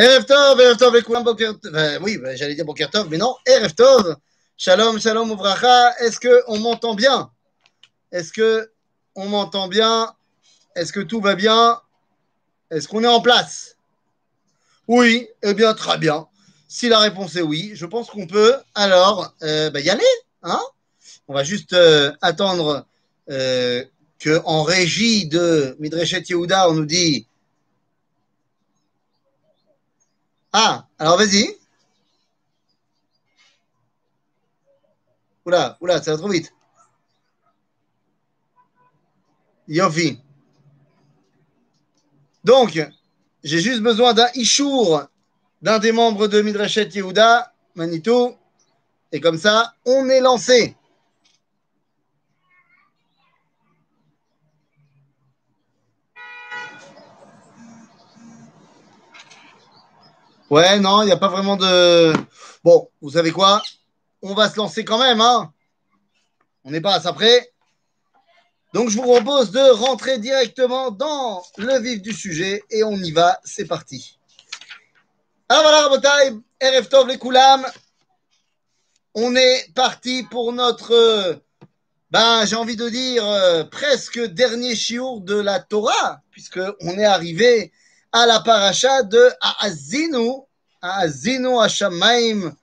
Erev Tov, Erev Tov, Lekoulam, Boker euh, Oui, bah, j'allais dire Boker Tov, mais non, Erev Tov, Shalom, Shalom, Uvracha. Est-ce qu'on m'entend bien? Est-ce que on m'entend bien? Est-ce que tout va bien? Est-ce qu'on est en place? Oui, eh bien, très bien. Si la réponse est oui, je pense qu'on peut. Alors euh, bah, y aller. Hein? On va juste euh, attendre euh, qu'en régie de Midreshet Yehuda, on nous dit Ah, alors vas-y. Oula, oula, ça va trop vite. Yofi. Donc, j'ai juste besoin d'un Ishour d'un des membres de Midrashet Yehuda, Manitou, et comme ça, on est lancé. Ouais, non, il n'y a pas vraiment de. Bon, vous savez quoi? On va se lancer quand même, hein On n'est pas à ça près. Donc, je vous propose de rentrer directement dans le vif du sujet et on y va. C'est parti. Alors voilà, Rabotai, RF Tov les Koulam. On est parti pour notre, ben, j'ai envie de dire, euh, presque dernier chiour de la Torah, puisqu'on est arrivé à la paracha de Aazinu, Aazinu Hashamaim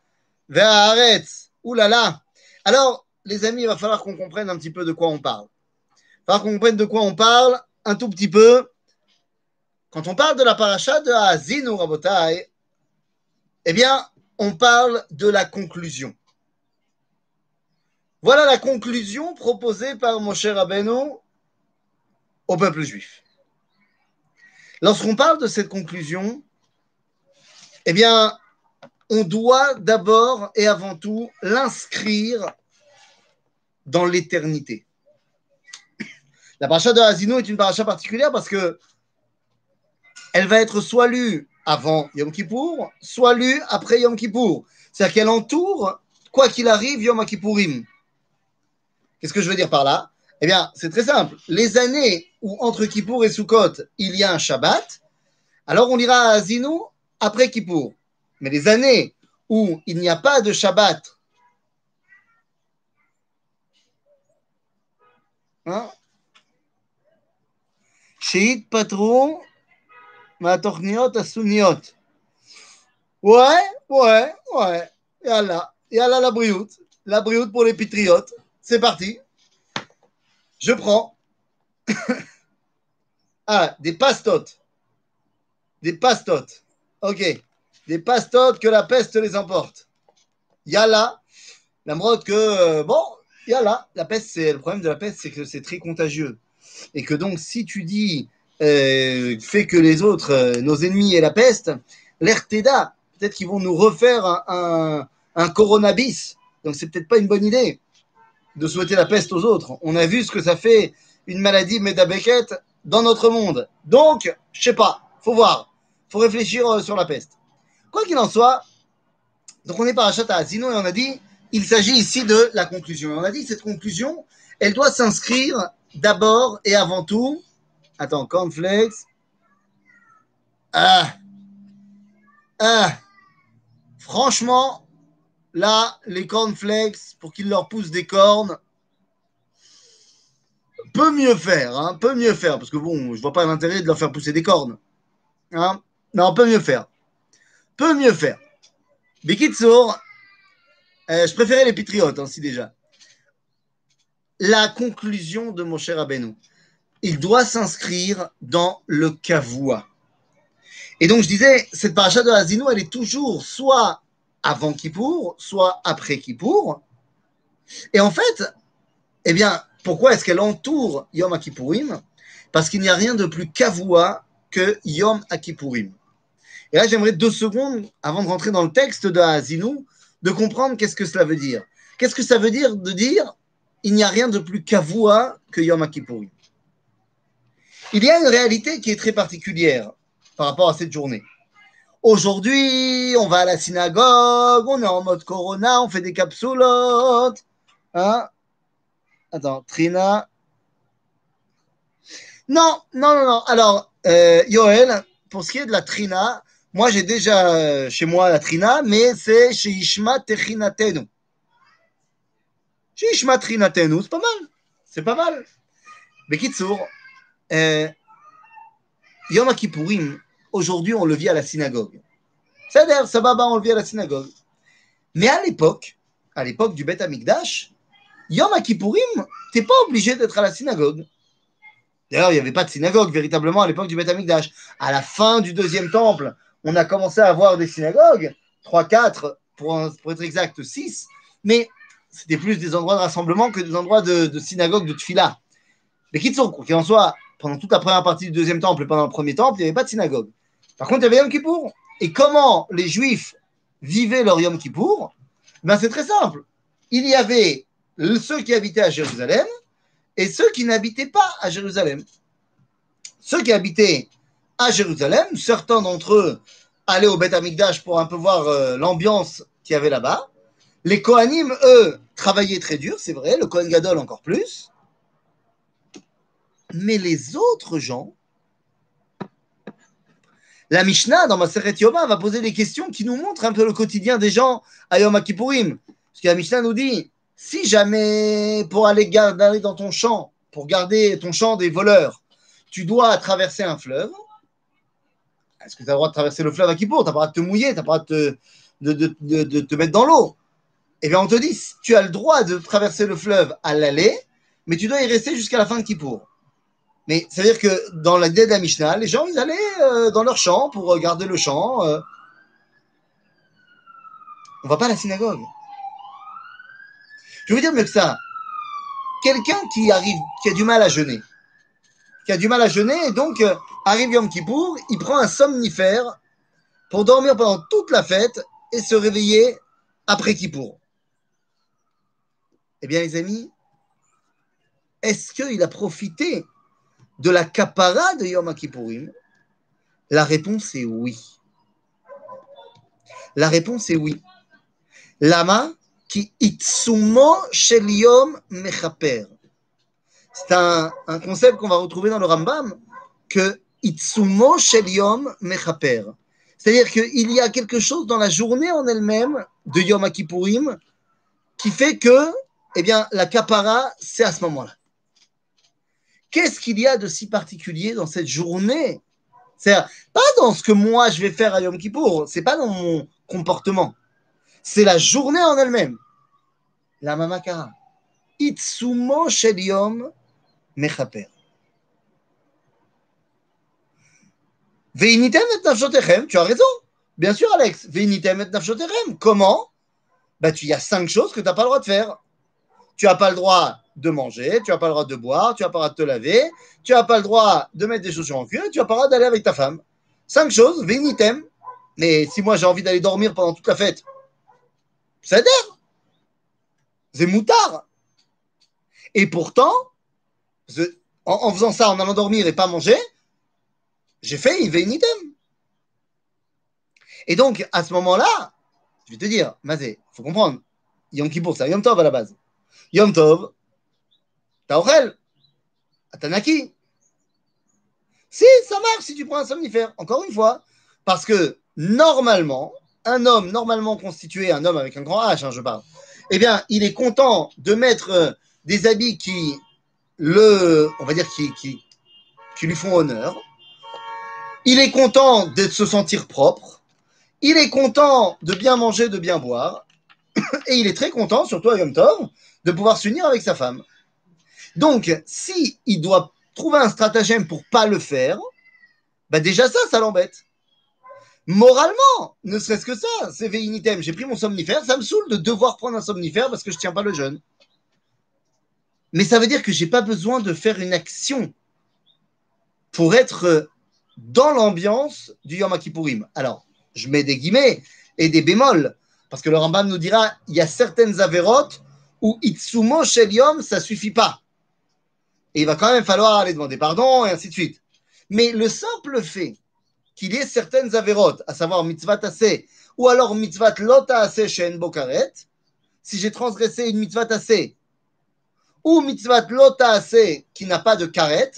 Ve'aretz. Ouh là. Alors, les amis, il va falloir qu'on comprenne un petit peu de quoi on parle. Il va falloir qu'on comprenne de quoi on parle un tout petit peu. Quand on parle de la paracha de Aazinu Rabotai, eh bien, on parle de la conclusion. Voilà la conclusion proposée par Moshe Rabbeinu au peuple juif. Lorsqu'on parle de cette conclusion, eh bien, on doit d'abord et avant tout l'inscrire dans l'éternité. La paracha de Hazino est une paracha particulière parce que elle va être soit lue avant Yom Kippour, soit lue après Yom Kippour. C'est-à-dire qu'elle entoure, quoi qu'il arrive, Yom Kippourim. Qu'est-ce que je veux dire par là? Eh bien, c'est très simple. Les années où entre Kippour et Sukkot, il y a un Shabbat, alors on ira à Azino après Kippour. Mais les années où il n'y a pas de Shabbat, hein patron, ma asuniot. Ouais, ouais, ouais. Yalla, yalla la brioute. La brioute pour les patriotes. C'est parti. Je prends. ah, des pastotes. Des pastotes. Ok. Des pastotes que la peste les emporte. Yalla. La mode que, euh, bon, yalla. La peste, c'est le problème de la peste, c'est que c'est très contagieux. Et que donc, si tu dis, euh, fais que les autres, euh, nos ennemis aient la peste, l'air t'aida. Peut-être qu'ils vont nous refaire un, un, un. Donc, c'est peut-être pas une bonne idée de souhaiter la peste aux autres. On a vu ce que ça fait une maladie médabéquette dans notre monde. Donc, je sais pas, faut voir, faut réfléchir euh, sur la peste. Quoi qu'il en soit, donc on est par à Asino et on a dit, il s'agit ici de la conclusion. On a dit cette conclusion, elle doit s'inscrire d'abord et avant tout. Attends, cornflakes. Ah, ah, franchement, Là, les cornflakes, pour qu'ils leur poussent des cornes, peut mieux faire, hein, peut mieux faire, parce que bon, je vois pas l'intérêt de leur faire pousser des cornes. Hein. Non, peut mieux faire. Peut mieux faire. Bikitsour, euh, je préférais les patriotes, ainsi déjà. La conclusion de mon cher Abenou, il doit s'inscrire dans le kavua. Et donc, je disais, cette paracha de Hazino, elle est toujours soit avant Kippour, soit après Kippour. Et en fait, eh bien, pourquoi est-ce qu'elle entoure Yom Kippourim Parce qu'il n'y a rien de plus kavoua que Yom Kippourim. Et là, j'aimerais deux secondes, avant de rentrer dans le texte de Hazinou, de comprendre qu'est-ce que cela veut dire. Qu'est-ce que ça veut dire de dire il n'y a rien de plus kavoua que Yom Kippourim Il y a une réalité qui est très particulière par rapport à cette journée. Aujourd'hui, on va à la synagogue, on est en mode Corona, on fait des capsulotes. Hein Attends, Trina. Non, non, non, non. Alors, euh, Yoel, pour ce qui est de la Trina, Moi, j'ai déjà euh, chez moi la trina, mais c'est chez Ishma Techinatenu. Chez Ishma Trinatenu, c'est pas mal. C'est pas mal. Mais Kitsour, euh, Yom Kippourim, aujourd'hui, on le vit à la synagogue. C'est-à-dire, Sababa, on le vit à la synagogue. Mais à l'époque, à l'époque du Beth Amikdash, Yom Kippourim, t'es pas obligé d'être à la synagogue. D'ailleurs, il n'y avait pas de synagogue véritablement à l'époque du Beth Amikdash. À la fin du deuxième temple, on a commencé à avoir des synagogues, 3, 4, pour, être exact, 6, mais c'était plus des endroits de rassemblement que des endroits de, synagogue, de tfila. Mais qui qu'il en soit, pendant toute la première partie du deuxième temple et pendant le premier temple, il n'y avait pas de synagogue. Par contre, il y avait Yom Kippour. Et comment les Juifs vivaient leur Yom Kippour? Ben, C'est très simple. Il y avait ceux qui habitaient à Jérusalem et ceux qui n'habitaient pas à Jérusalem. Ceux qui habitaient à Jérusalem, certains d'entre eux allaient au Beth Amikdash pour un peu voir euh, l'ambiance qu'il y avait là-bas. Les Kohanim, eux, travaillaient très dur, c'est vrai, le Kohen Gadol encore plus. Mais les autres gens, la Mishnah dans Maseret Yoma va poser des questions qui nous montrent un peu le quotidien des gens à Yom Kippourim. Parce que la Mishnah nous dit si jamais pour aller garder dans ton champ, pour garder ton champ des voleurs, tu dois traverser un fleuve, est-ce que tu as le droit de traverser le fleuve à Kippour? Tu pas le droit de te mouiller, tu pas le droit de, de, de, te mettre dans l'eau. Eh bien, on te dit tu as le droit de traverser le fleuve à l'aller, mais tu dois y rester jusqu'à la fin de Kippour. Mais ça veut dire que dans la de Mishnah, les gens, ils allaient euh, dans leur champ pour garder le champ. Euh. On va pas à la synagogue. Je veux dire mieux que ça. Quelqu'un qui arrive, qui a du mal à jeûner, qui a du mal à jeûner, et donc euh, arrive Yom Kippour, il prend un somnifère pour dormir pendant toute la fête et se réveiller après Kippour. Eh bien, les amis, est-ce qu'il a profité de la capara de Yom Kippourim La réponse est oui. La réponse est oui. Lama qui itsumo shel yom mechaper. C'est un, concept qu'on va retrouver dans le Rambam que itsumo shel yom mechaper. C'est-à-dire qu'il y a quelque chose dans la journée en elle-même de Yom Kippourim qui fait que, eh bien, la capara, c'est à ce moment-là. Qu'est-ce qu'il y a de si particulier dans cette journée? C'est pas dans ce que moi je vais faire à Yom Kippour, c'est pas dans mon comportement. C'est la journée en elle-même. La mamakara. Itsumo shel yom mechaper. Veinitem et nafshotechem, tu as raison. Bien sûr, Alex. Veinitem et nafshotechem. Comment? Bah, Il y a cinq choses que tu n'as pas le droit de faire. Tu n'as pas le droit de manger, tu n'as pas le droit de boire, tu n'as pas le droit de te laver, tu n'as pas le droit de mettre des chaussures en cuir, tu n'as pas le droit d'aller avec ta femme. Cinq choses, vénitem. Mais si moi j'ai envie d'aller dormir pendant toute la fête, c'est d'air. C'est moutard. Et pourtant, en, faisant ça, en allant dormir et pas manger, j'ai fait une vénitem. Et donc, à ce moment-là, je vais te dire, Mazé, il faut comprendre, Yom Kippour, c'est Yom Tov à la base. Yom Tov, T'as Atanaki. Si, ça marche si tu prends un somnifère. Encore une fois. Parce que normalement, un homme normalement constitué, un homme avec un grand H, hein, je parle, eh bien, il est content de mettre euh, des habits qui le, on va dire, qui, qui, lui font honneur. Il est content de se sentir propre. Il est content de bien manger, de bien boire. Et il est très content, surtout à Yom Tov, de pouvoir s'unir avec sa femme. Donc, si il doit trouver un stratagème pour pas le faire, bah déjà ça, ça l'embête. Moralement, ne serait-ce que ça, c'est véinitem. J'ai pris mon somnifère, ça me saoule de devoir prendre un somnifère parce que je tiens pas le jeûne. Mais ça veut dire que j'ai pas besoin de faire une action pour être dans l'ambiance du Yom Kippourim. Alors, je mets des guillemets et des bémols parce que le Rambam nous dira il y a certaines avérotes où Itsumo Shel Yom, ça suffit pas et il va quand même falloir aller demander pardon, et ainsi de suite. Mais le simple fait qu'il y ait certaines avérotes, à savoir mitzvah tassé, ou alors mitzvah lota assez chez bokaret, si j'ai transgressé une mitzvah tassé, ou mitzvah lota assez qui n'a pas de karet,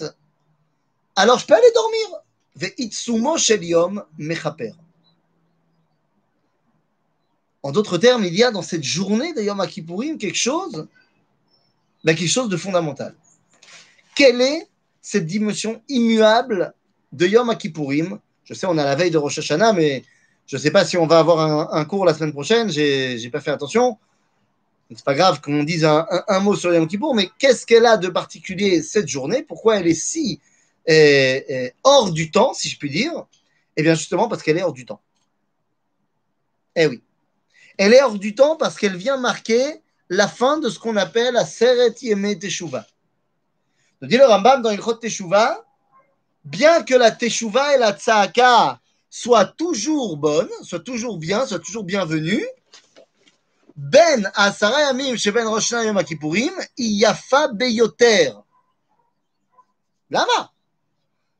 alors je peux aller dormir. Ve'itsumo shel yom mechaper. En d'autres termes, il y a dans cette journée de Yom Kippourim quelque chose, ben, quelque chose de fondamental. Quelle est cette dimension immuable de Yom Kippourim Je sais, on à la veille de Rosh Hashanah, mais je ne sais pas si on va avoir un, cours la semaine prochaine. J'ai n'ai pas fait attention. C'est pas grave qu'on dise un, mot sur Yom Kippour, mais qu'est-ce qu'elle a de particulier cette journée? Pourquoi elle est si euh, euh, hors du temps, si je puis dire? Eh bien, justement parce qu'elle est hors du temps. Eh oui. Elle est hors du temps parce qu'elle vient marquer la fin de ce qu'on appelle la Seret Yeme Teshuvah. Dit le Rambam dans Teshuvah, bien que la Teshuvah et la Tzahaka soient toujours bonnes, soient toujours bien, soient toujours bienvenues, Ben Asara Yamim Ben Rosh Yom Kippourim, Yafa Beyoter. Lama.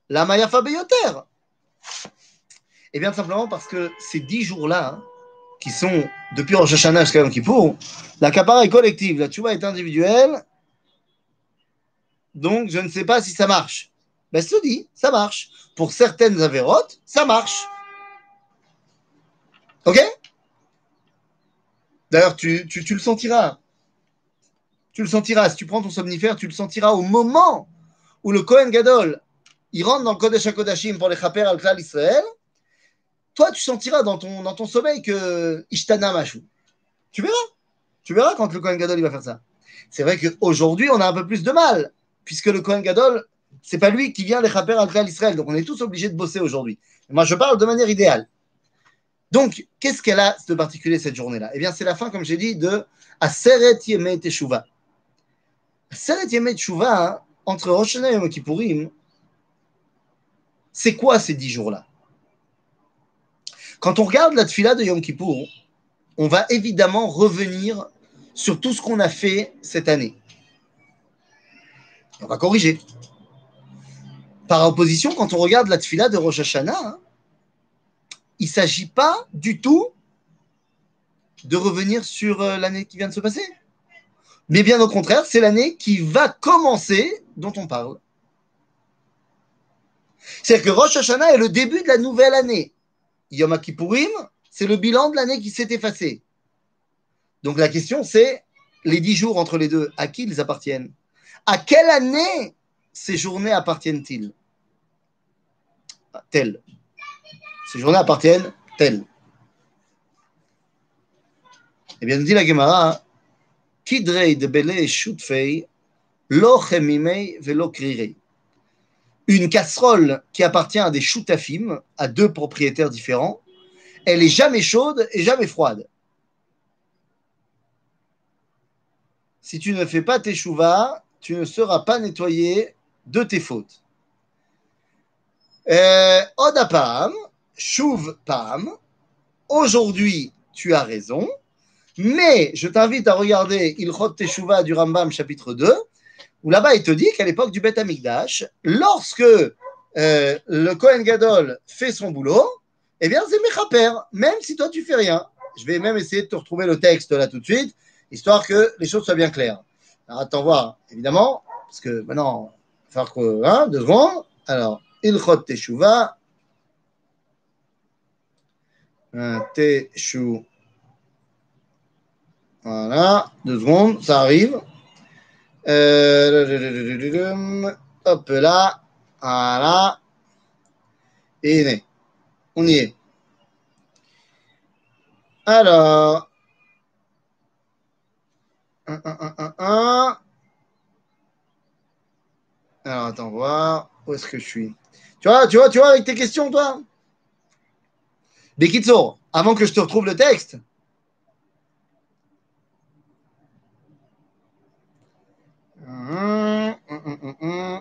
Lama Yafa Beyoter. Eh bien, simplement parce que ces dix jours-là, hein, qui sont depuis Rosh Hashanah jusqu'à Yom Kippour, la capara est collective, la tchouva est individuelle. Donc, je ne sais pas si ça marche. Ben, te dis, ça marche. Pour certaines avérotes, ça marche. Ok? D'ailleurs, tu, tu, le sentiras. Tu le sentiras. Si tu prends ton somnifère, tu le sentiras au moment où le Kohen Gadol, il rentre dans le Kodesh HaKodashim pour les chaper al Klal Israël toi, tu sentiras dans ton, sommeil que Ishtana Machou. Tu verras. Tu verras quand le Kohen Gadol il va faire ça. C'est vrai qu'aujourd'hui, on a un peu plus de mal, puisque le Kohen Gadol, c'est pas lui qui vient les chaper al Israël. Donc, on est tous obligés de bosser aujourd'hui. Moi, je parle de manière idéale. Donc, qu'est-ce qu'elle a de particulier cette journée-là? Eh bien, c'est la fin, comme j'ai dit, de Aseret Yemet Teshuva. Aseret Yemet Teshuva, hein, entre Rosh et Yom c'est quoi ces dix jours-là? Quand on regarde la tfila de Yom Kippour, on va évidemment revenir sur tout ce qu'on a fait cette année. On va corriger. Par opposition, quand on regarde la tfila de Rosh Hashanah, hein, il ne s'agit pas du tout de revenir sur euh, l'année qui vient de se passer. Mais bien au contraire, c'est l'année qui va commencer dont on parle. C'est-à-dire que Rosh Hashanah est le début de la nouvelle année. Yom Kippourim, c'est le bilan de l'année qui s'est effacée. Donc la question, c'est les dix jours entre les deux, à qui ils appartiennent? À quelle année ces journées appartiennent-ils? Telles. Ces journées appartiennent telles. Eh bien, dit la Gemara, Kidrei de Bele Shutfei, Lo Chemimei Velo une casserole qui appartient à des choutafim, à deux propriétaires différents, elle est jamais chaude et jamais froide. Si tu ne fais pas tes chouvas, tu ne seras pas nettoyé de tes fautes. Euh, Odapam, chouv pam, aujourd'hui tu as raison, mais je t'invite à regarder Ilchot Teshuvah du Rambam chapitre 2, où là-bas il te dit qu'à l'époque du Beth Amikdash, lorsque euh, le Kohen Gadol fait son boulot, eh bien c'est Mechaper, même si toi tu fais rien. Je vais même essayer de te retrouver le texte là tout de suite, histoire que les choses soient bien claires. Alors attends voir, évidemment, parce que maintenant, il va hein, deux secondes. Alors, Ilchot Teshuva, Teshu. Voilà, deux secondes, ça arrive. Euh, hop là, voilà. Et on y est. Alors, Alors, attends, voir. Où est-ce que je suis Tu vois, tu vois, tu vois, avec tes questions, toi Bekitso, avant que je te retrouve le texte, Mm, mm, mm,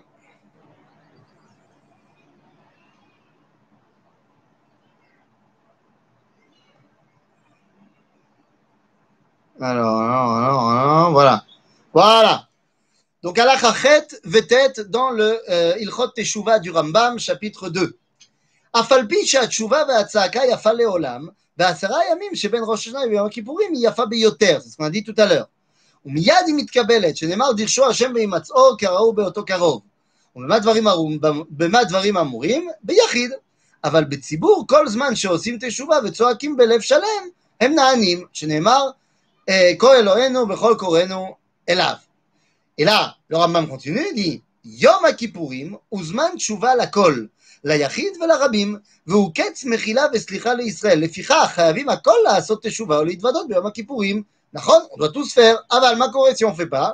alors, alors, alors, alors, voilà. Voilà. Donc, Allah Khachet vetet dans le euh, Ilchot Teshuvah du Rambam, chapitre 2. Afalpi Shatshuva Vatsaka Yafa Leolam, Vasara Yamim, Sheben Rosh Hashanah et Yom Kippourim, Yafa Beyoter. C'est ce qu'on a dit tout à l'heure. ומיד היא מתקבלת, שנאמר דרשו השם בהימצאו כראו באותו קרוב. ובמה דברים, במה דברים אמורים? ביחיד. אבל בציבור, כל זמן שעושים תשובה וצועקים בלב שלם, הם נענים, שנאמר, כל אלוהינו בכל קוראינו אליו. Rambam continue, il dit, יום הכיפורים הוא זמן תשובה לכל, ליחיד ולרבים, והוא קץ מחילה וסליחה לישראל. לפיכך חייבים הכל לעשות תשובה ולהתוודות ביום הכיפורים. נכון, on doit tous faire, אבל מה קורה si on fait pas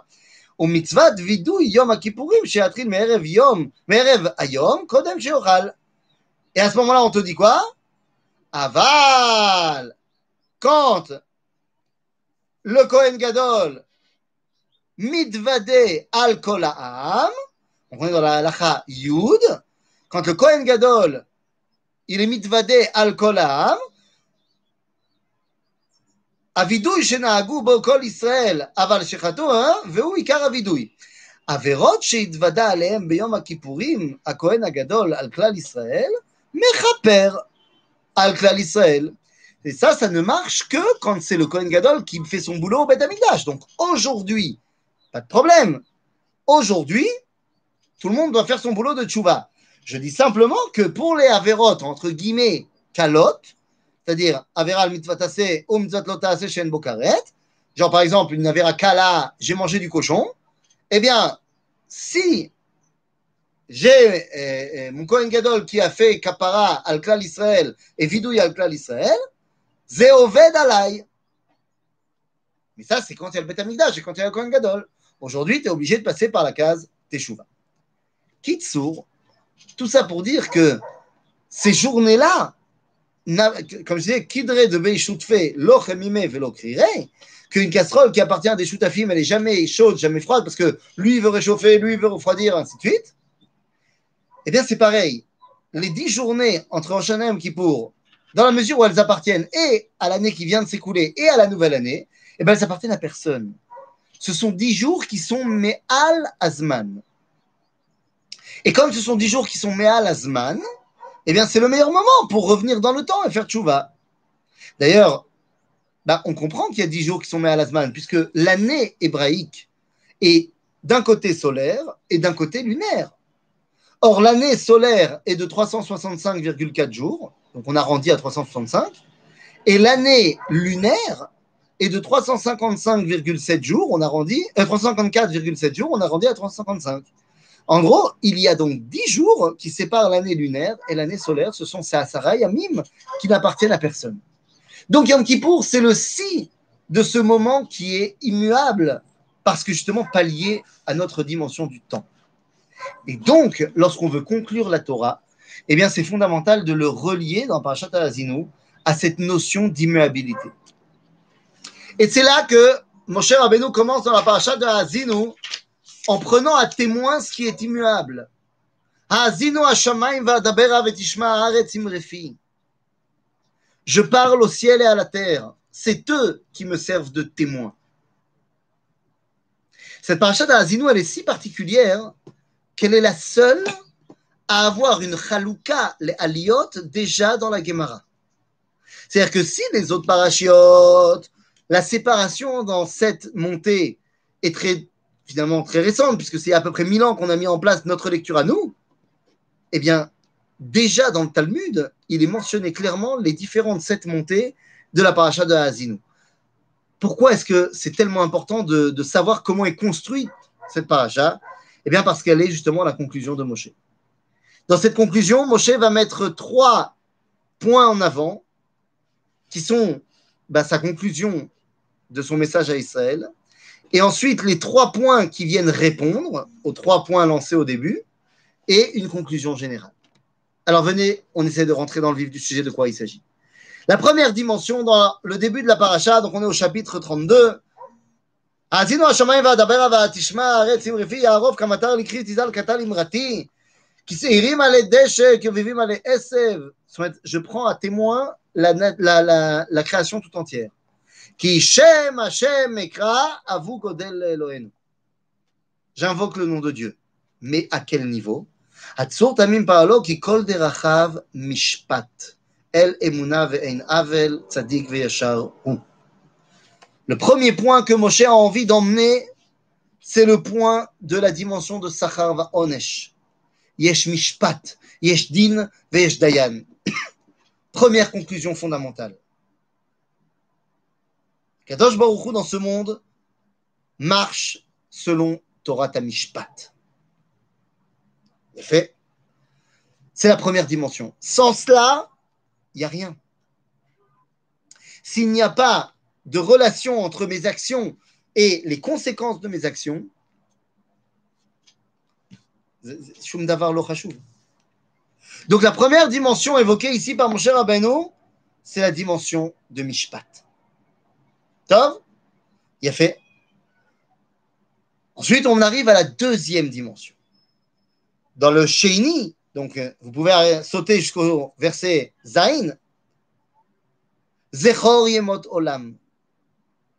ומצוות וידוי יום הכיפורים שיתחיל מערב יום, מערב היום, קודם שיאכל. Et à ce moment-là, on te dit quoi Aval Quand le Kohen Gadol mitvade al kol ha'am, on est dans la halacha yud, quand הווידוי שנהגו בו כל ישראל, אבל שחטאו, והוא עיקר הווידוי. עבירות שהתוודה עליהם ביום הכיפורים, הכהן הגדול על כלל ישראל, מכפר על כלל ישראל. Et ça, ça ne marche que quand c'est le Kohen Gadol qui fait son boulot au Beth Amikdash. Donc aujourd'hui, pas de problème. Aujourd'hui, tout le monde doit faire son boulot de tchouva. Je dis simplement que pour les avérotes, entre guillemets, calottes, c'est-à-dire Avera mitzvatase ou bokaret, genre par exemple une Avera kala, j'ai mangé du cochon, eh bien, si j'ai euh, mon Kohen Gadol qui a fait kapara al klal Israël et vidouille al klal Israël, ze oved alay. Mais ça, c'est quand il y a le Bet Amikdash et quand il y a le Kohen Gadol. Aujourd'hui, tu es obligé de passer par la case Teshuva. Kitsour, tout ça pour dire que ces journées-là, comme je disais, Kidre de Beishutfe, Lochemime Velokrire, qu'une casserole qui appartient à des choutafim, elle n'est jamais chaude, jamais froide, parce que lui veut réchauffer, lui veut refroidir, ainsi de suite. Eh bien, c'est pareil. Les dix journées entre Rosh qui pour, dans la mesure où elles appartiennent et à l'année qui vient de s'écouler et à la nouvelle année, eh bien, elles appartiennent à personne. Ce sont dix jours qui sont Me'al Azman. Et comme ce sont dix jours qui sont Me'al Azman, eh bien, c'est le meilleur moment pour revenir dans le temps et faire tchouva. D'ailleurs, bah, on comprend qu'il y a dix jours qui sont Me'al Azman, puisque l'année hébraïque est d'un côté solaire et d'un côté lunaire. Or, l'année solaire est de 365,4 jours, donc on arrondit à 365, et l'année lunaire est de 355,7 jours, on arrondit, euh, 354,7 jours, on arrondit à 355. En gros, il y a donc 10 jours qui séparent l'année lunaire et l'année solaire. Ce sont ces Asara Yamim qui n'appartiennent à personne. Donc Yom Kippour, c'est le si de ce moment qui est immuable parce que justement pas lié à notre dimension du temps. Et donc, lorsqu'on veut conclure la Torah, eh bien, c'est fondamental de le relier dans Parashat Azinu à cette notion d'immuabilité. Et c'est là que Moshe Rabbeinu commence dans la Parashat de Azinu en prenant à témoin ce qui est immuable. Je parle au ciel et à la terre. C'est eux qui me servent de témoin. Cette parasha d'Azinu, elle est si particulière qu'elle est la seule à avoir une chalouka, les aliyot, déjà dans la Gemara. C'est-à-dire que si les autres parachiotes, la séparation dans cette montée est très finalement très récente, puisque c'est à peu près 1000 ans qu'on a mis en place notre lecture à nous, eh bien, déjà dans le Talmud, il est mentionné clairement les différentes sept montées de la paracha de Hazinu. Pourquoi est-ce que c'est tellement important de, savoir comment est construite cette paracha? Eh bien, parce qu'elle est justement la conclusion de Moshe. Dans cette conclusion, Moshe va mettre trois points en avant qui sont bah, sa conclusion de son message à Israël, et ensuite les trois points qui viennent répondre aux trois points lancés au début, et une conclusion générale. Alors venez, on essaie de rentrer dans le vif du sujet de quoi il s'agit. La première dimension dans le début de la paracha, donc on est au chapitre 32. Je prends à témoin la, la, création tout entière. Qui Shem Hashem Ekra Avu Godel Elohenu. J'invoque le nom de Dieu. Mais à quel niveau? Hatzur Tamim Paalo qui Kol Derachav Mishpat. El Emuna Ve'en Avel Tzadik Ve'yashar Hu. Le premier point que Moshe a envie d'emmener, c'est le point de la dimension de Sachar Va'onesh. Yesh Mishpat, Yesh Din, Ve'yesh Dayan. Première conclusion fondamentale. Kadosh Baruch Hu, dans ce monde, marche selon Torah Tamishpat. Fait. C'est la première dimension. Sans cela, il n'y a rien. S'il n'y a pas de relation entre mes actions et les conséquences de mes actions, Donc la première dimension évoquée ici par mon cher Abeno, c'est la dimension de Mishpat. Tov, il a fait. Ensuite, on arrive à la deuxième dimension. Dans le Sheini, donc vous pouvez sauter jusqu'au verset Zain, Zechor Yemot Olam,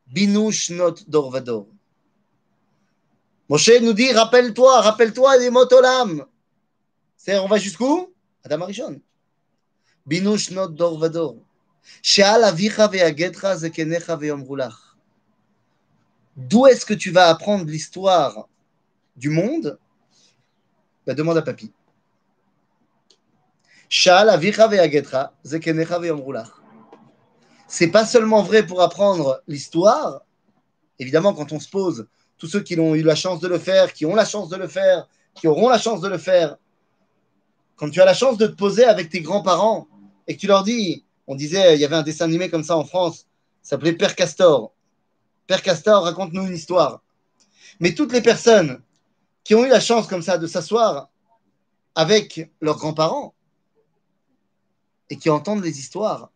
Binush Not Dorvador. Moshe nous dit rappelle-toi, rappelle-toi des mots Olam. C'est on va jusqu'où? Adam Arishon. Binush Not Dorvador. Zekenecha. D'où est-ce que tu vas apprendre l'histoire du monde? Bah, Demande à papy. C'est pas seulement vrai pour apprendre l'histoire. Évidemment, quand on se pose, tous ceux qui ont eu la chance de le faire, qui ont la chance de le faire, qui auront la chance de le faire, quand tu as la chance de te poser avec tes grands-parents et que tu leur dis, on disait, il y avait un dessin animé comme ça en France, ça s'appelait Père Castor. Père Castor, raconte-nous une histoire. Mais toutes les personnes qui ont eu la chance comme ça de s'asseoir avec leurs grands-parents et qui entendent les histoires,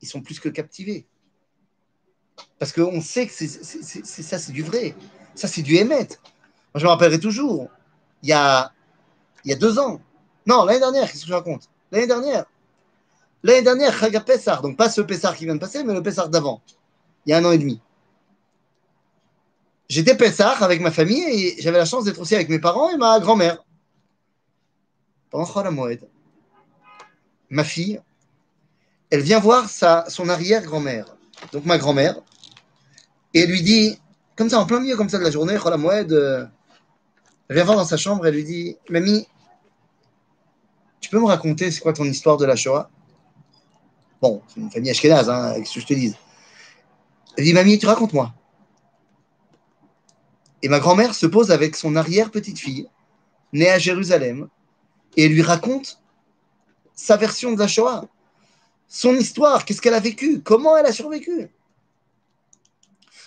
ils sont plus que captivés. Parce qu'on sait que c'est, ça, c'est du vrai. Ça, c'est du émet. Moi, je me rappellerai toujours, il y a, il y a deux ans. Non, l'année dernière, qu'est-ce que je raconte? L'année dernière. L'année dernière, Chaga Pessar, donc pas ce Pessar qui vient de passer, mais le Pessar d'avant, il y a un an et demi j'étais Pessah avec ma famille et j'avais la chance d'être aussi avec mes parents et ma grand-mère. Pendant Moed, ma fille, elle vient voir sa, son arrière-grand-mère, donc ma grand-mère, et elle lui dit, comme ça, en plein milieu comme ça de la journée, Moed, euh, elle vient voir dans sa chambre, elle lui dit, Mamie, tu peux me raconter c'est quoi ton histoire de la Shoah? Bon, c'est une famille ashkénaze, hein, avec ce que je te dis. Elle dit, Mamie, tu racontes-moi. Et ma grand-mère se pose avec son arrière-petite-fille, née à Jérusalem, et lui raconte sa version de la Shoah, son histoire, qu'est-ce qu'elle a vécu, comment elle a survécu,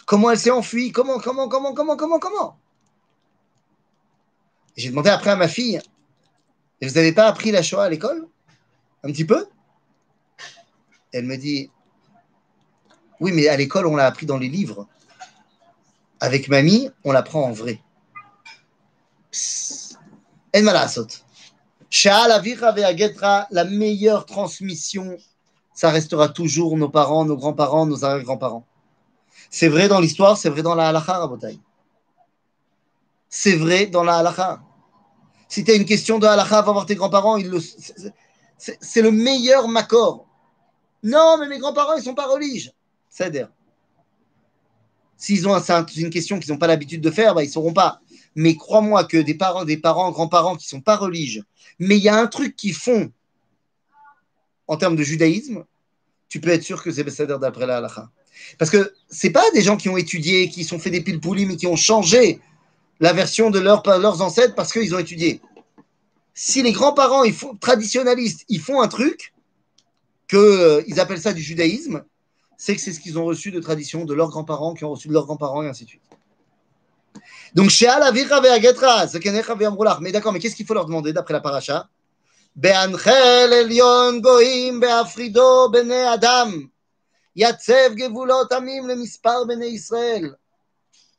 comment elle s'est enfuie, comment, comment, comment, comment, comment, comment. J'ai demandé après à ma fille, vous n'avez pas appris la Shoah à l'école? Un petit peu? Elle me dit, oui, mais à l'école, on l'a appris dans les livres. Avec mamie, on la prend en vrai. En malasot. La meilleure transmission, ça restera toujours nos parents, nos grands-parents, nos arrière-grands-parents. C'est vrai dans l'histoire, c'est vrai dans la halakha, Rabotai. C'est vrai dans la halakha. Si tu as une question de halakha, va voir tes grands-parents, c'est le meilleur macor. Non, mais mes grands-parents, ils sont pas religieux. C'est-à-dire, S'ils ont une question qu'ils n'ont pas l'habitude de faire, bah, ils ne sauront pas. Mais crois-moi que des parents, des parents, grands-parents qui ne sont pas religieux, mais il y a un truc qu'ils font en termes de judaïsme, tu peux être sûr que c'est Bessader d'après la halakha. Parce que ce pas des gens qui ont étudié, qui sont fait des piles poulies, mais qui ont changé la version de leur, leurs ancêtres parce qu'ils ont étudié. Si les grands-parents ils font, traditionnalistes, ils font un truc, qu'ils euh, appellent ça du judaïsme, c'est que c'est ce qu'ils ont reçu de tradition de leurs grands-parents, qui ont reçu de leurs grands-parents, et ainsi de suite. Donc, Mais d'accord, mais qu'est-ce qu'il faut leur demander d'après la paracha?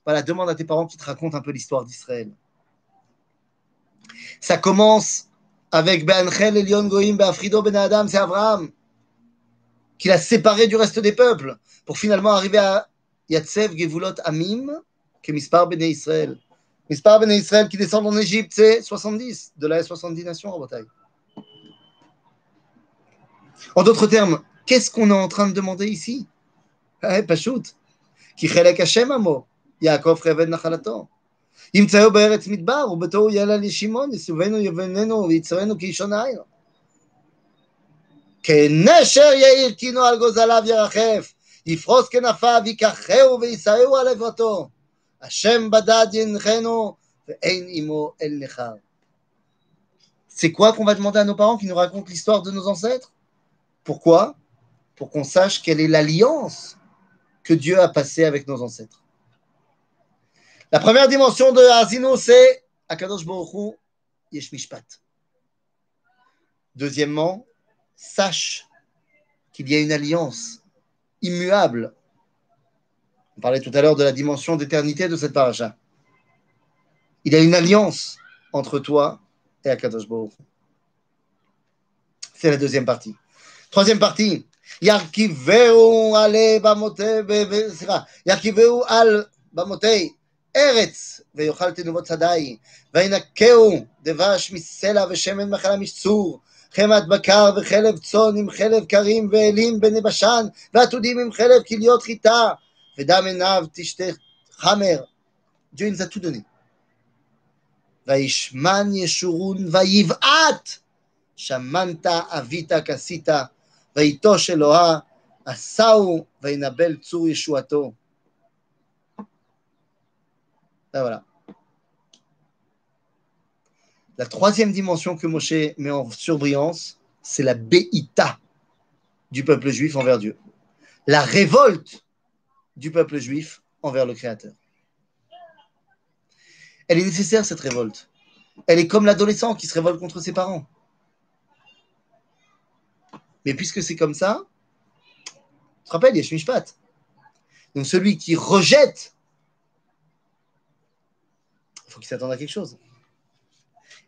Voilà, demande à tes parents qui te racontent un peu l'histoire d'Israël. Ça commence avec Be'anchel Elion Goim Be'afrido Ben Adam, c'est Abraham qu'il a séparé du reste des peuples, pour finalement arriver à Yatsev Gevulot Amim, qui est Mispar Bene Israël. Mispar Bene Israël qui descend en Égypte, c'est 70, de la 70 nations en bataille. En d'autres termes, qu'est-ce qu'on est en train de demander ici Eh, Pachout. Qui chelek Hashem amo, Yaakov reved nachalato. ימצאו בארץ מדבר, ובתוהו יעלה לשמעון, יסובנו יבננו ויצרנו כאישון העין. כנשר יאיר קינו על גוזליו ירחף, יפרוס כנפיו, ייקחהו ויישאהו על עברתו. השם בדד ינחנו, ואין עמו אל נכר. C'est quoi qu'on va demander à nos parents qui nous racontent l'histoire de nos ancêtres Pourquoi Pour qu'on sache quelle est l'alliance que Dieu a passée avec nos ancêtres. La première dimension de Azino, c'est Akadosh Baruch Hu Yesh Mishpat. Deuxièmement, sache qu'il y a une alliance immuable. On parlait tout à l'heure de la dimension d'éternité de cette paracha. Il y a une alliance entre toi et Akadosh Baruch Hu. C'est la deuxième partie. Troisième partie. Yarkiveu ale bamote, סליחה, ירכיבהו על במותי ארץ ויאכל תנובות שדי וינקהו דבש מסלע ושמן מחלה משצור חמת בקר וחלב צאן עם חלב קרים ואלים בני בשן ועתודים עם חלב כליות חיטה ודם עיניו תשתה חמר. A tout donné. וישמן ישורון ויבעט שמנת אבית כסית ויטוש אלוהה עשהו וינבל צור ישועתו. Là, voilà. La troisième dimension que Moshe met en surbrillance, c'est la béita du peuple juif envers Dieu. La révolte du peuple juif envers le Créateur. Elle est nécessaire, cette révolte. Elle est comme l'adolescent qui se révolte contre ses parents. Mais puisque c'est comme ça, tu te rappelles, il y a Shmishpat. Donc celui qui rejette il faut qu'il s'attende à quelque chose.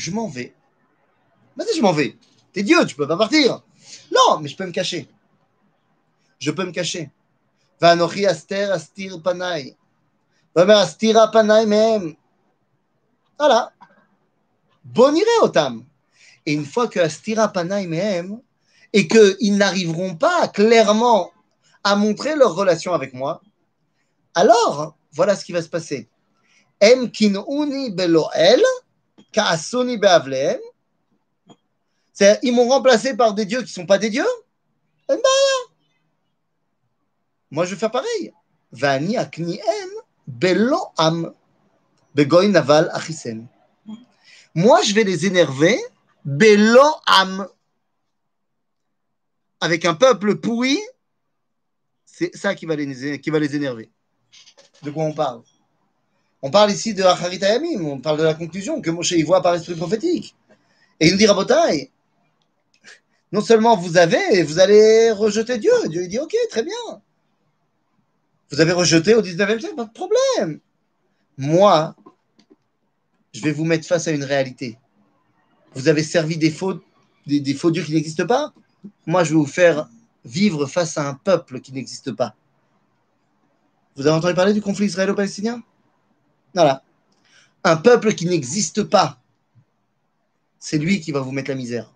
Je m'en vais. Vas-y, je m'en vais. T'es Dieu, tu peux pas partir. Non, mais je peux me cacher. Je peux me cacher. Vanochi aster astir panai. Astira panai mehem. Voilà. Boniré otam. Et une fois que astira panai et qu'ils n'arriveront pas clairement à montrer leur relation avec moi, alors voilà ce qui va se passer. Em kinuni beloel, ils m'ont remplacé par des dieux qui ne sont pas des dieux. Moi, je vais faire pareil. Moi, je vais les énerver avec un peuple pourri. C'est ça qui va les énerver. De quoi on parle? On parle ici de Acharit Ayamim, on parle de la conclusion que Moshe y voit par esprit prophétique. Et il nous dit Rabotai, non seulement vous avez, vous allez rejeter Dieu. Dieu dit Ok, très bien. Vous avez rejeté au 19e siècle, pas de problème. Moi, je vais vous mettre face à une réalité. Vous avez servi des faux, des faux dieux qui n'existent pas. Moi, je vais vous faire vivre face à un peuple qui n'existe pas. Vous avez entendu parler du conflit israélo-palestinien? Voilà. Un peuple qui n'existe pas, c'est lui qui va vous mettre la misère.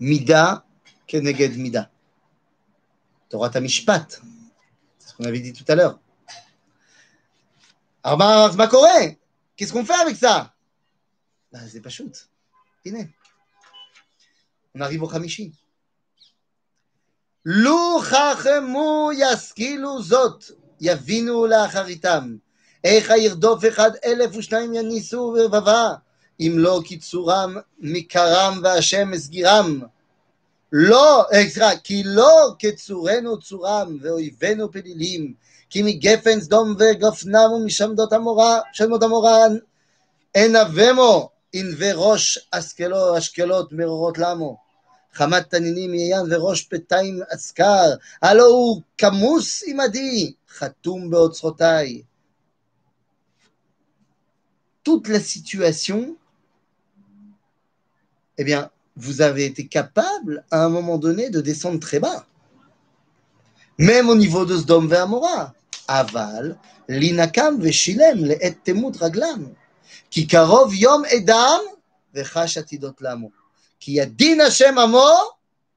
Mida keneged mida. Torah Mishpat. C'est ce qu'on avait dit tout à l'heure. Arbar Makoré, qu'est-ce qu'on fait avec ça? Ben, C'est pas shoot. On arrive au Khamishi. Lo yaskilu zot. יבינו לאחריתם. איך הירדוף אחד אלף ושניים יניסו רבבה, אם לא קיצורם מקרם והשם הסגירם. לא, סליחה, כי לא קצורנו צורם ואויבינו פלילים, כי מגפן סדום וגפנם ומשמדות המורה, שמות המורה אנבמו, ענבי ראש אשקלות מרורות למו. חמת תנינים יין וראש פתיים אזכר, הלא הוא כמוס עמדי, Toute la situation, eh bien, vous avez été capable à un moment donné de descendre très bas. Même au niveau de Sdom Vermora. Aval, l'inakam veshilem le et temut raglam. Ki karov yom edam vechash atidot lamo. Ki yadin Hashem amo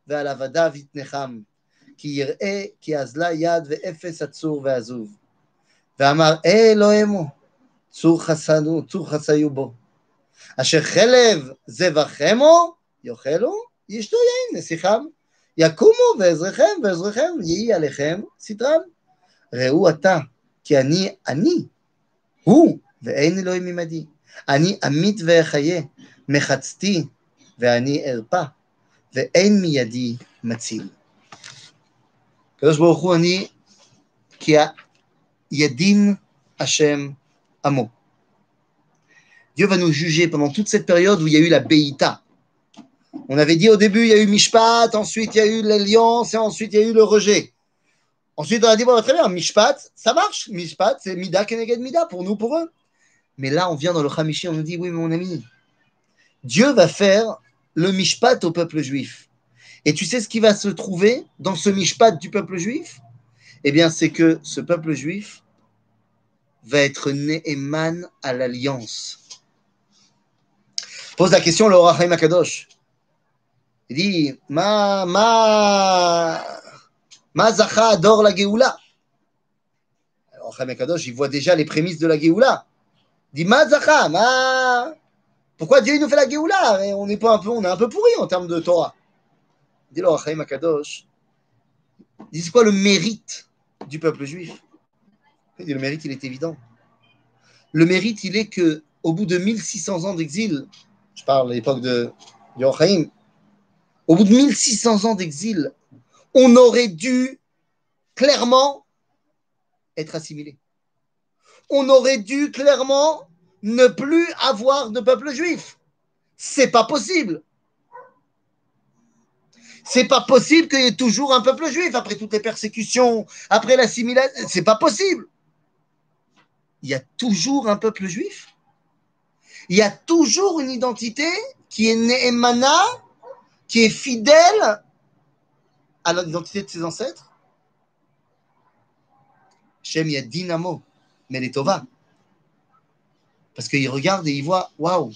ve'alavada vitnecham. כי יראה כי אזלה יד ואפס עצור ועזוב. ואמר, אה אלוהימו, צור חסנו, צור חסיו בו. אשר חלב זבחמו, יאכלו, ישתו יין נסיכם. יקומו ועזריכם ועזריכם, יהי עליכם סטרם. ראו עתה, כי אני, אני, הוא, ואין אלוהים עמדי. אני אמית ואחיה, מחצתי, ואני ארפא. ואין מידי מציל. הקדוש ברוך הוא אני, כי ידין השם עמו. Dieu va nous juger pendant toute cette période où il y a eu la Béita. On avait dit au début, il y a eu Mishpat, ensuite il y a eu l'alliance, et ensuite il y a eu le rejet. Ensuite, on a dit, bon, très bien, Mishpat, ça marche. Mishpat, c'est Mida Keneged Mida, pour nous, pour eux. Mais là, on vient dans le Hamishi, on nous dit, oui, mon ami, Dieu va faire le Mishpat au peuple juif. Et tu sais ce qui va se trouver dans ce Mishpat du peuple juif? Eh bien, c'est que ce peuple juif va être Ne'eman à l'alliance. Pose la question le Rachaim Akadosh. Il dit Ma, ma, ma zacha adore la Géoula. Alors, Rachaim Akadosh, il voit déjà les prémices de la Géoula. Il dit Ma zacha, ma. Pourquoi Dieu nous fait la Géoula? On est pas un peu, on est un peu pourri en termes de Torah. Dit le Rachaim Akadosh. Dit quoi le mérite du peuple juif? Le mérite, il est évident. Le mérite, il est que au bout de 1600 ans d'exil, je parle à l'époque de Yochaim, au bout de 1600 ans d'exil, on aurait dû clairement être assimilé. On aurait dû clairement ne plus avoir de peuple juif. C'est pas possible. C'est pas possible qu'il y ait toujours un peuple juif après toutes les persécutions, après l'assimilation. C'est pas possible. Il y a toujours un peuple juif. Il y a toujours une identité qui est Nehemana, qui est fidèle à l'identité de ses ancêtres. Shem, y a Dynamo, mais les Tova. Parce qu'il regarde et il voit, waouh,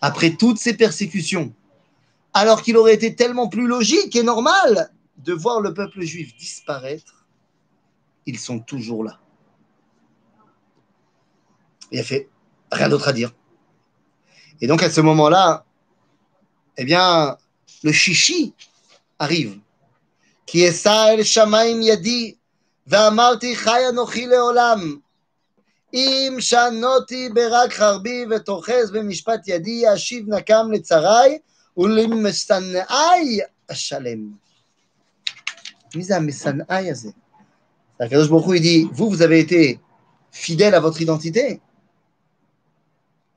après toutes ces persécutions, alors qu'il aurait été tellement plus logique et normal de voir le peuple juif disparaître, ils sont toujours là. Il a fait rien d'autre à dire. Et donc à ce moment-là, eh bien, le chichi arrive. Qui est ça, el shamaim yadi, ואמרתי חי אנוכי לעולם. אם שנותי ברק חרבי ותאחז במשפט ידי, אשיב נקם לצרי, ולמשנאי אשלם. מי זה המשנאי הזה? הקדוש ברוך הוא dit, vous, vous avez été fidèle à votre identité.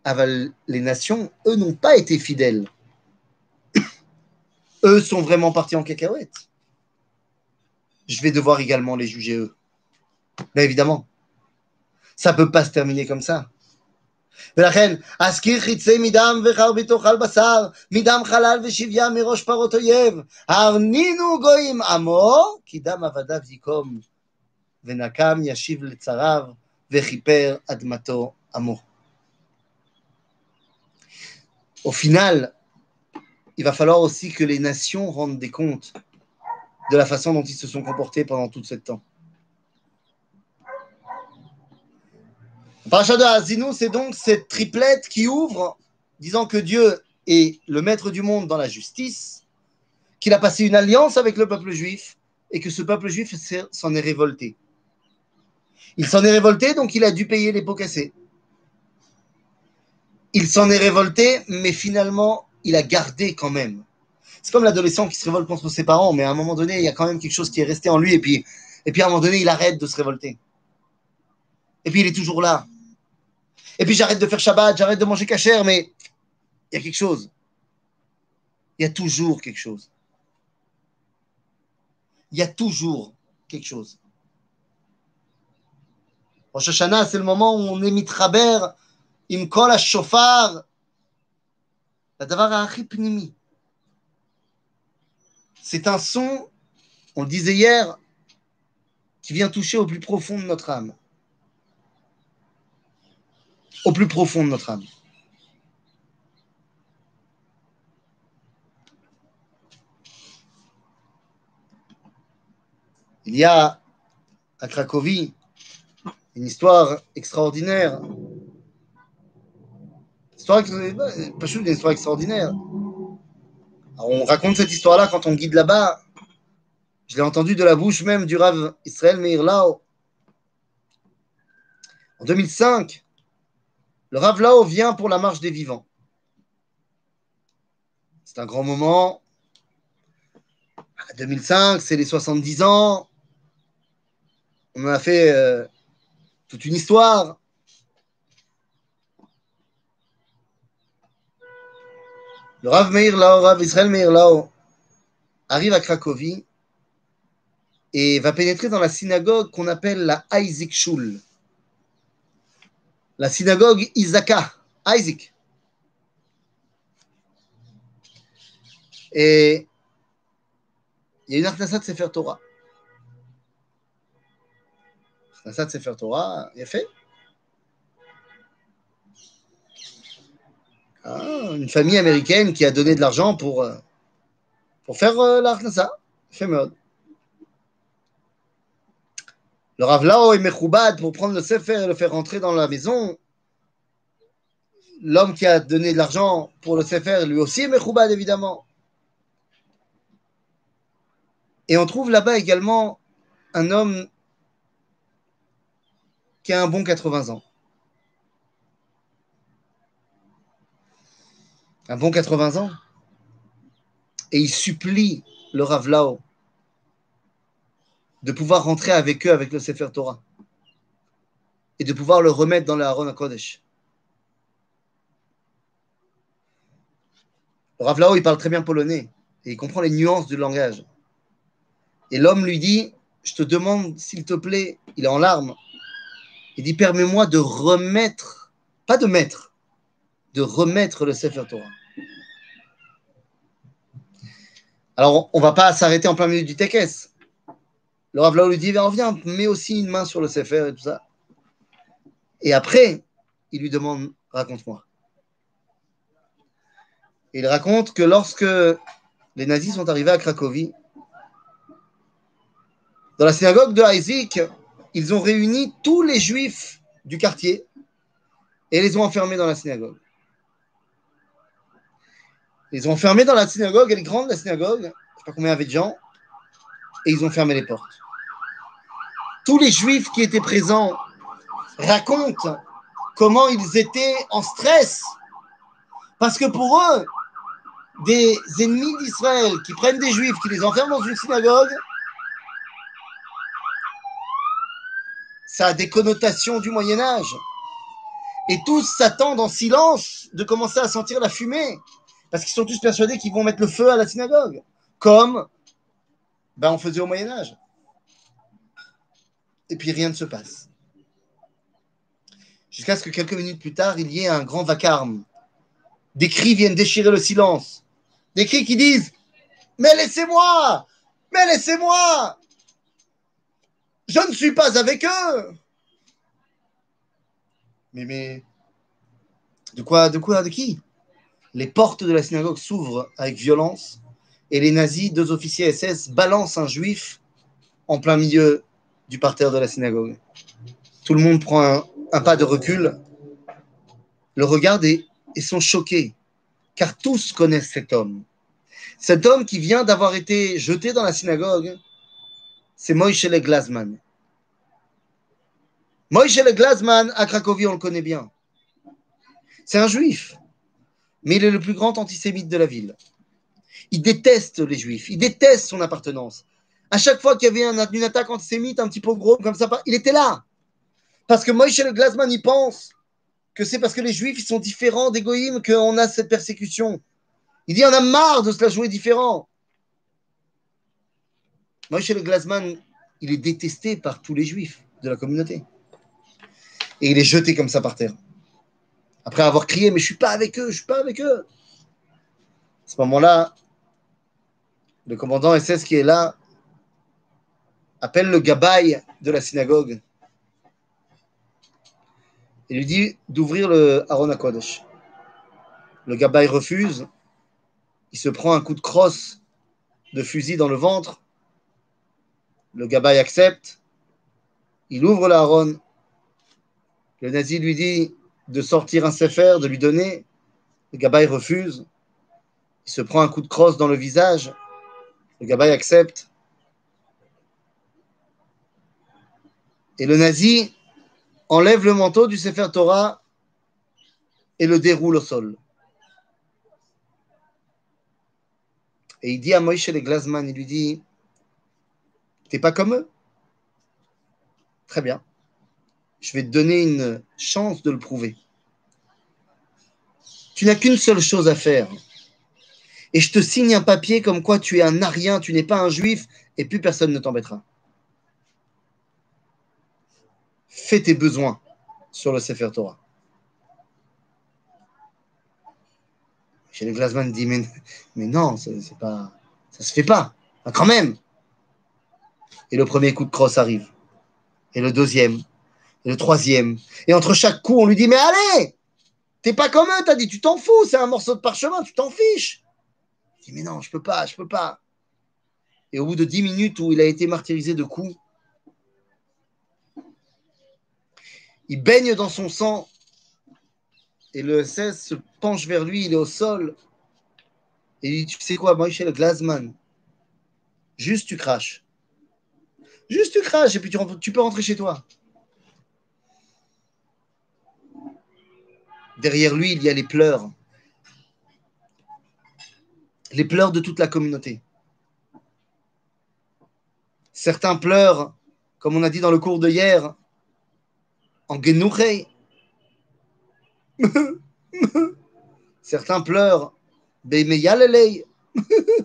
Aval, les nations, eux, n'ont pas été fidèles. eux sont vraiment partis en cacahuète. Je vais devoir également les juger eux. Bien évidemment. Ça ne peut pas se terminer comme ça. ולכן, אזכיר חיצי מדם וחרבי תאכל בשר, מדם חלל ושביה מראש פרות אויב, הרנינו גויים עמו, כי דם עבדיו יקום, ונקם ישיב לצריו, וכיפר אדמתו עמו. Au final, il va falloir aussi que les nations rendent des comptes de la façon dont ils se sont comportés pendant tout ce temps. Parachat de c'est donc cette triplette qui ouvre, disant que Dieu est le maître du monde dans la justice, qu'il a passé une alliance avec le peuple juif et que ce peuple juif s'en est révolté. Il s'en est révolté, donc il a dû payer les pots cassés. Il s'en est révolté, mais finalement, il a gardé quand même. C'est comme l'adolescent qui se révolte contre ses parents, mais à un moment donné, il y a quand même quelque chose qui est resté en lui, et puis, et puis à un moment donné, il arrête de se révolter. Et puis il est toujours là et puis j'arrête de faire Shabbat, j'arrête de manger cachère, mais il y a quelque chose. Il y a toujours quelque chose. Il y a toujours quelque chose. Rosh Hashanah, c'est le moment où on est mitraber, im kol shofar, la davar. C'est un son, on le disait hier, qui vient toucher au plus profond de notre âme. Au plus profond de notre âme. Il y a à Cracovie une histoire extraordinaire. Pas une histoire extraordinaire. on raconte cette histoire-là quand on guide là-bas. Je l'ai entendu de la bouche même du Rav Israël Meir Lao. En 2005, le Rav Lao vient pour la marche des vivants. C'est un grand moment. 2005, c'est les 70 ans. On a fait euh, toute une histoire. Le Rav Meir Lao, Rav Israël Meir Lao, arrive à Cracovie et va pénétrer dans la synagogue qu'on appelle la Isaac Shul. La synagogue Isaka, Isaac. Et il y a une Artnasat Sefer Torah. Artnasat Sefer Torah, il a fait. Ah, une famille américaine qui a donné de l'argent pour, euh, pour faire euh, l'Artnasa. Fait. Le Ravlao est Mechoubad pour prendre le Sefer et le faire rentrer dans la maison. L'homme qui a donné de l'argent pour le Sefer, lui aussi est Mechoubad, évidemment. Et on trouve là-bas également un homme qui a un bon 80 ans. Un bon 80 ans. Et il supplie le Ravlao de pouvoir rentrer avec eux avec le Sefer Torah et de pouvoir le remettre dans le Aaron Kodesh. Rav il parle très bien polonais et il comprend les nuances du langage. Et l'homme lui dit Je te demande, s'il te plaît, il est en larmes. Il dit Permets-moi de remettre, pas de mettre, de remettre le Sefer Torah. Alors, on ne va pas s'arrêter en plein milieu du Tekes. Le Rav lui dit Viens, mets aussi une main sur le Sefer et tout ça. Et après, il lui demande Raconte-moi. Il raconte que lorsque les nazis sont arrivés à Cracovie, dans la synagogue de Isaac, ils ont réuni tous les juifs du quartier et les ont enfermés dans la synagogue. Ils ont enfermés dans la synagogue, elle est grande la synagogue, je ne sais pas combien il y avait de gens, et ils ont fermé les portes tous les juifs qui étaient présents racontent comment ils étaient en stress. Parce que pour eux, des ennemis d'Israël qui prennent des juifs, qui les enferment dans une synagogue, ça a des connotations du Moyen Âge. Et tous s'attendent en silence de commencer à sentir la fumée, parce qu'ils sont tous persuadés qu'ils vont mettre le feu à la synagogue, comme ben, on faisait au Moyen Âge et puis rien ne se passe. Jusqu'à ce que quelques minutes plus tard, il y ait un grand vacarme. Des cris viennent déchirer le silence. Des cris qui disent Mais laissez-moi Mais laissez-moi Je ne suis pas avec eux Mais, mais. De quoi De quoi De qui? Les portes de la synagogue s'ouvrent avec violence et les nazis, deux officiers SS, balancent un juif en plein milieu du parterre de la synagogue. Tout le monde prend un, pas de recul, le regardent et, sont choqués, car tous connaissent cet homme. Cet homme qui vient d'avoir été jeté dans la synagogue, c'est Moïse le Glasman. Moïse le Glasman, à Cracovie, on le connaît bien. C'est un juif, mais il est le plus grand antisémite de la ville. Il déteste les juifs, il déteste son appartenance. À chaque fois qu'il y avait une attaque antisémite un petit peu gros comme ça, il était là. Parce que Moïse le Glasman, il pense que c'est parce que les juifs sont différents des qu'on a cette persécution. Il dit on a marre de se la jouer différent. Moïse le Glasman, il est détesté par tous les juifs de la communauté. Et il est jeté comme ça par terre. Après avoir crié, mais je suis pas avec eux, je suis pas avec eux. À ce moment-là, le commandant SS qui est là, appelle le gabaï de la synagogue et lui dit d'ouvrir le Aaron HaKodesh. Le gabaï refuse, il se prend un coup de crosse de fusil dans le ventre, le gabaï accepte, il ouvre l'Aaron, le nazi lui dit de sortir un sefer, de lui donner, le gabaï refuse, il se prend un coup de crosse dans le visage, le gabaï accepte, Et le nazi enlève le manteau du Sefer Torah et le déroule au sol. Et il dit à Moïse les Glasman, il lui dit T'es pas comme eux? Très bien. Je vais te donner une chance de le prouver. Tu n'as qu'une seule chose à faire. Et je te signe un papier comme quoi tu es un arien, tu n'es pas un juif, et plus personne ne t'embêtera. fais tes besoins sur le Sefer Torah. Chez les Glasman dit mais, mais non, c'est pas, ça se fait pas, ah, quand même. Et le premier coup de crosse arrive, et le deuxième, et le troisième, et entre chaque coup on lui dit mais allez, t'es pas comme eux, t'as dit tu t'en fous, c'est un morceau de parchemin, tu t'en fiches. Il dit mais non, je peux pas, je peux pas. Et au bout de dix minutes où il a été martyrisé de coups, il baigne dans son sang et le 16 se penche vers lui, il est au sol. Et il dit, tu sais quoi, le Glasman, juste tu craches. Juste tu craches et puis tu peux rentrer chez toi. Derrière lui, il y a les pleurs. Les pleurs de toute la communauté. Certains pleurent, comme on a dit dans le cours de hier, en Certains pleurent. Le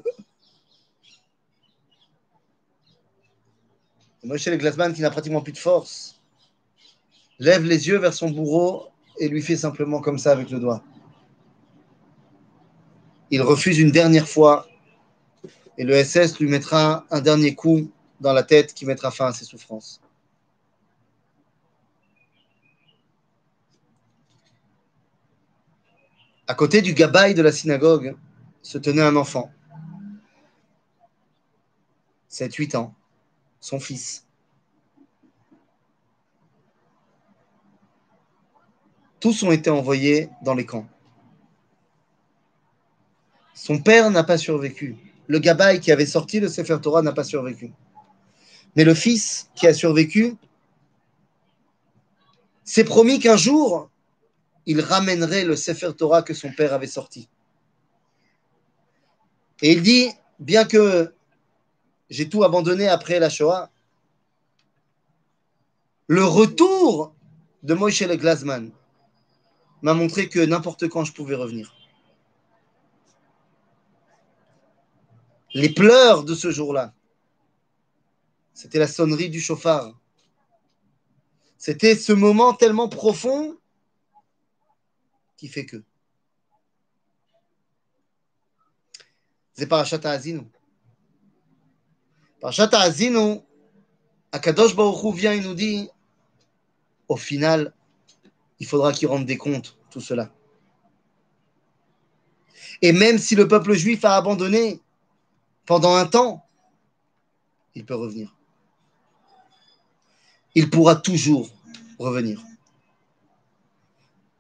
Moshe le Glassman, qui n'a pratiquement plus de force, lève les yeux vers son bourreau et lui fait simplement comme ça avec le doigt. Il refuse une dernière fois et le SS lui mettra un dernier coup dans la tête qui mettra fin à ses souffrances. À côté du gabaï de la synagogue se tenait un enfant, 7-8 ans, son fils. Tous ont été envoyés dans les camps. Son père n'a pas survécu. Le gabaï qui avait sorti le Sefer Torah n'a pas survécu. Mais le fils qui a survécu s'est promis qu'un jour, il ramènerait le Sefer Torah que son père avait sorti. Et il dit, bien que j'ai tout abandonné après la Shoah, le retour de Moïse le Glasman m'a montré que n'importe quand je pouvais revenir. Les pleurs de ce jour-là, c'était la sonnerie du chauffard. C'était ce moment tellement profond qui fait que. C'est Parashat Azinu. Parashat Azinu, Akadosh Baruch Hu vient et nous dit au final, il faudra qu'il rende des comptes, tout cela. Et même si le peuple juif a abandonné pendant un temps, il peut revenir. Il pourra toujours revenir.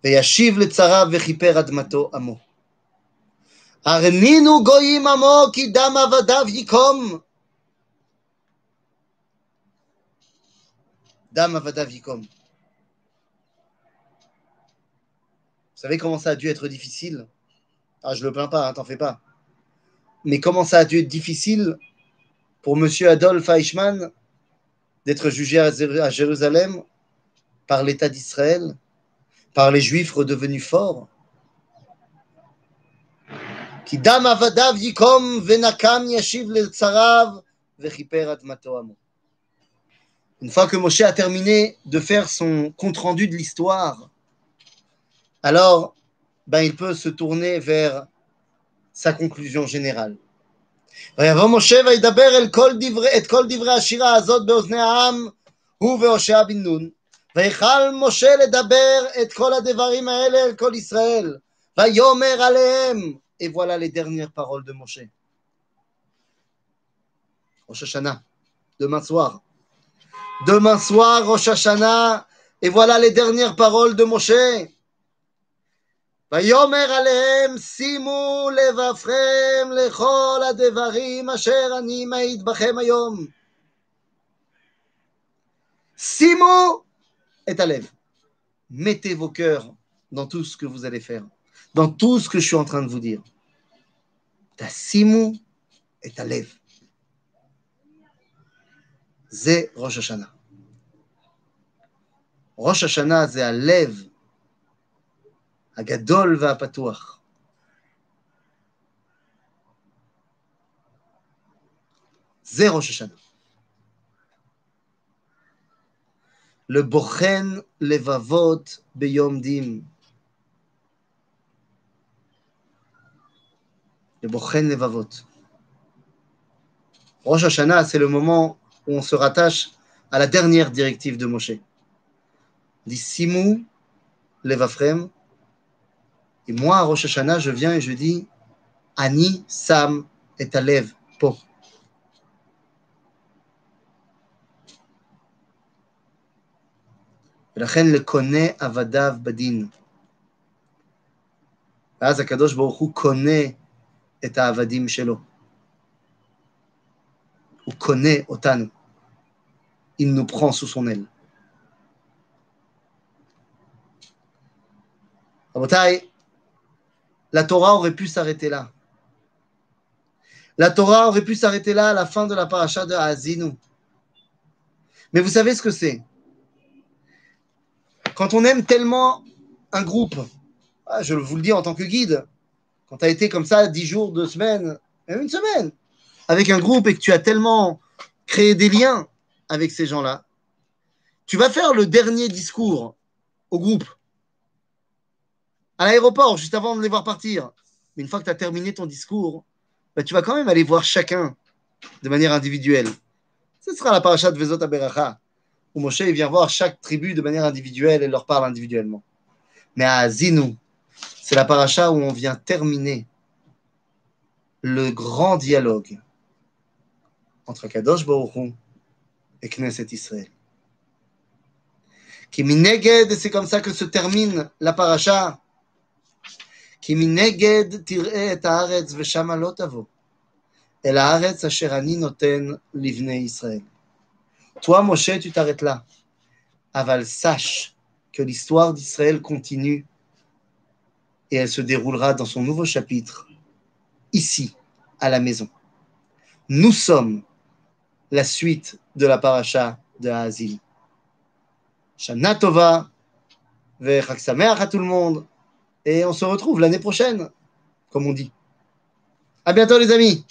וישיב לצריו וכיפר אדמתו עמו. הרנינו גויים עמו כי דם עבדיו ייקום. דם עבדיו ייקום. Vous savez comment ça a dû être difficile Ah, je le plains pas, hein, t'en fais pas. Mais comment ça a dû être difficile pour Monsieur Adolphe Eichmann d'être jugé à Jérusalem par l'État d'Israël par les Juifs redevenus forts? Une fois que Moshe a terminé de faire son compte-rendu de l'histoire, alors ben, il peut se tourner vers sa conclusion générale. ויבוא משה וידבר אל כל דברי, את כל דברי השירה הזאת באוזני העם, הוא והושע בן נון. ויכל משה לדבר את כל הדברים האלה אל כל ישראל, ויאמר עליהם. Et voilà les dernières paroles de Moshe. Rosh Hashanah, demain soir. Demain soir, Rosh Hashanah, et voilà les dernières paroles de Moshe. ויאמר עליהם שימו לבבכם לכל הדברים אשר אני מעיד בכם היום. שימו את הלב. Mettez vos cœurs dans tout ce que vous allez faire, dans tout ce que je suis en train de vous dire. תשימו את הלב. זה ראש השנה. ראש השנה זה הלב הגדול והפתוח. זה ראש השנה. לבוחן לבבות ביום דין. לבוחן לבבות. Rosh Hashanah, c'est le moment où on se rattache à la dernière directive de Moshe. dit Simu Levafrem. Et moi, à Rosh Hashanah, je viens et je dis Ani Sam et Alev Po. ולכן לקונה עבדיו בדין. ואז הקדוש ברוך הוא קונה את העבדים שלו. הוא קונה אותנו. Il nous prend sous son aile. Rabotai, la Torah aurait pu s'arrêter là. La Torah aurait pu s'arrêter là à la fin de la paracha de Azinu. Mais vous savez ce que c'est? Quand on aime tellement un groupe, ah, je vous le dis en tant que guide, quand tu as été comme ça dix jours, deux semaines, même une semaine, avec un groupe et que tu as tellement créé des liens avec ces gens-là, tu vas faire le dernier discours au groupe à l'aéroport, juste avant de les voir partir. Mais une fois que tu as terminé ton discours, bah, tu vas quand même aller voir chacun de manière individuelle. Ce sera la paracha de Vezot Aberacha, où Moshe vient voir chaque tribu de manière individuelle et leur parle individuellement. Mais à Zinou, c'est la paracha où on vient terminer le grand dialogue entre Kadosh Baruch et Knesset Israël. Qui mineged, c'est comme ça que se termine la paracha. כי מנגד תראה את הארץ ושמה לא תבוא, אל הארץ אשר אני נותן לבני ישראל. Toi, Moshe, tu t'arrêtes là. Aval, sache que l'histoire d'Israël continue et elle se déroulera dans son nouveau chapitre, ici, à la maison. Nous sommes la suite de la paracha de Haazil. Shana Tova, Vechak Sameach à tout le monde. Et on se retrouve l'année prochaine, comme on dit. À bientôt les amis